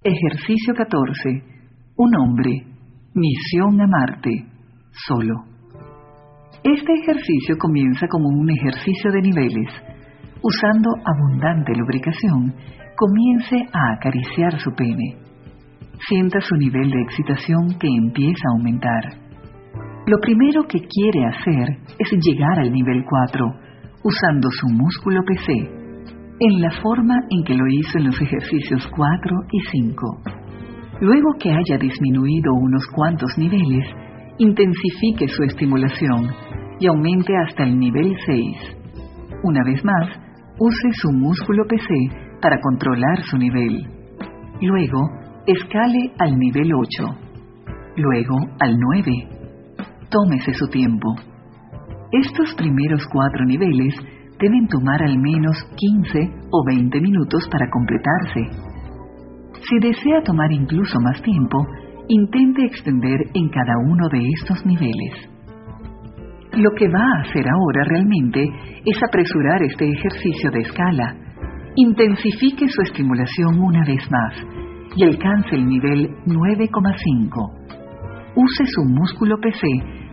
Ejercicio 14. Un hombre. Misión a Marte. Solo. Este ejercicio comienza como un ejercicio de niveles. Usando abundante lubricación, comience a acariciar su pene. Sienta su nivel de excitación que empieza a aumentar. Lo primero que quiere hacer es llegar al nivel 4, usando su músculo PC en la forma en que lo hizo en los ejercicios 4 y 5. Luego que haya disminuido unos cuantos niveles, intensifique su estimulación y aumente hasta el nivel 6. Una vez más, use su músculo PC para controlar su nivel. Luego, escale al nivel 8. Luego al 9. Tómese su tiempo. Estos primeros cuatro niveles deben tomar al menos 15 o 20 minutos para completarse. Si desea tomar incluso más tiempo, intente extender en cada uno de estos niveles. Lo que va a hacer ahora realmente es apresurar este ejercicio de escala. Intensifique su estimulación una vez más y alcance el nivel 9,5. Use su músculo PC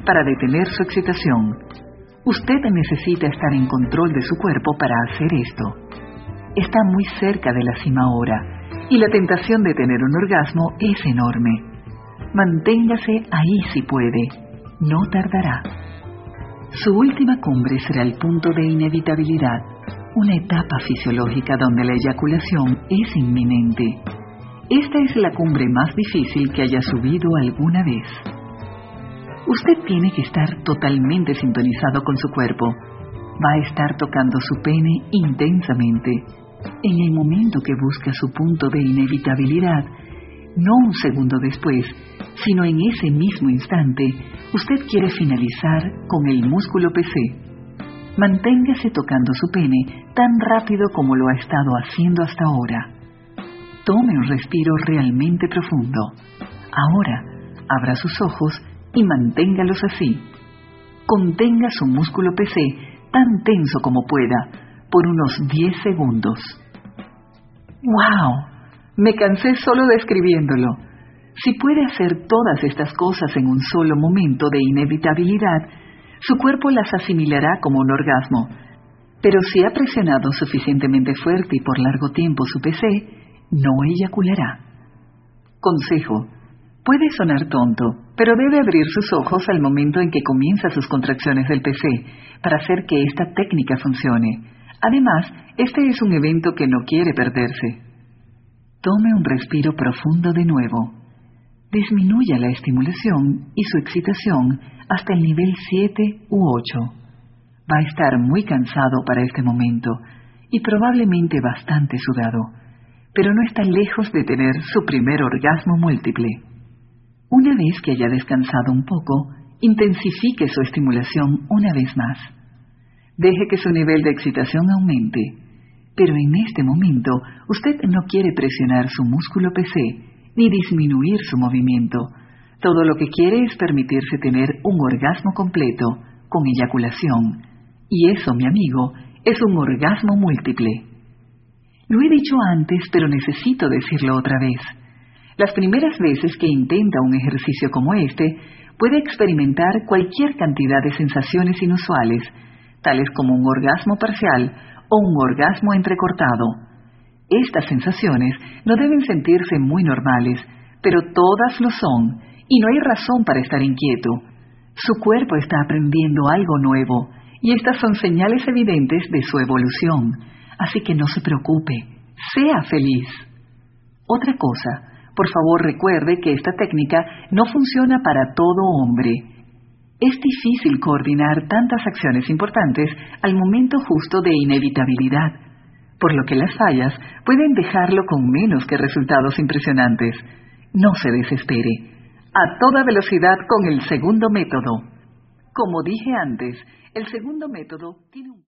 para detener su excitación Usted necesita estar en control de su cuerpo para hacer esto. Está muy cerca de la cima ahora y la tentación de tener un orgasmo es enorme. Manténgase ahí si puede. No tardará. Su última cumbre será el punto de inevitabilidad, una etapa fisiológica donde la eyaculación es inminente. Esta es la cumbre más difícil que haya subido alguna vez. Usted tiene que estar totalmente sintonizado con su cuerpo. Va a estar tocando su pene intensamente. En el momento que busca su punto de inevitabilidad, no un segundo después, sino en ese mismo instante, usted quiere finalizar con el músculo PC. Manténgase tocando su pene tan rápido como lo ha estado haciendo hasta ahora. Tome un respiro realmente profundo. Ahora, abra sus ojos y manténgalos así. Contenga su músculo PC tan tenso como pueda por unos 10 segundos. ¡Wow! Me cansé solo describiéndolo. Si puede hacer todas estas cosas en un solo momento de inevitabilidad, su cuerpo las asimilará como un orgasmo. Pero si ha presionado suficientemente fuerte y por largo tiempo su PC, no eyaculará. Consejo, Puede sonar tonto, pero debe abrir sus ojos al momento en que comienza sus contracciones del PC para hacer que esta técnica funcione. Además, este es un evento que no quiere perderse. Tome un respiro profundo de nuevo. Disminuya la estimulación y su excitación hasta el nivel 7 u 8. Va a estar muy cansado para este momento y probablemente bastante sudado, pero no está lejos de tener su primer orgasmo múltiple. Una vez que haya descansado un poco, intensifique su estimulación una vez más. Deje que su nivel de excitación aumente, pero en este momento usted no quiere presionar su músculo PC ni disminuir su movimiento. Todo lo que quiere es permitirse tener un orgasmo completo, con eyaculación. Y eso, mi amigo, es un orgasmo múltiple. Lo he dicho antes, pero necesito decirlo otra vez. Las primeras veces que intenta un ejercicio como este, puede experimentar cualquier cantidad de sensaciones inusuales, tales como un orgasmo parcial o un orgasmo entrecortado. Estas sensaciones no deben sentirse muy normales, pero todas lo son, y no hay razón para estar inquieto. Su cuerpo está aprendiendo algo nuevo, y estas son señales evidentes de su evolución, así que no se preocupe, sea feliz. Otra cosa, por favor recuerde que esta técnica no funciona para todo hombre. Es difícil coordinar tantas acciones importantes al momento justo de inevitabilidad, por lo que las fallas pueden dejarlo con menos que resultados impresionantes. No se desespere. A toda velocidad con el segundo método. Como dije antes, el segundo método tiene un...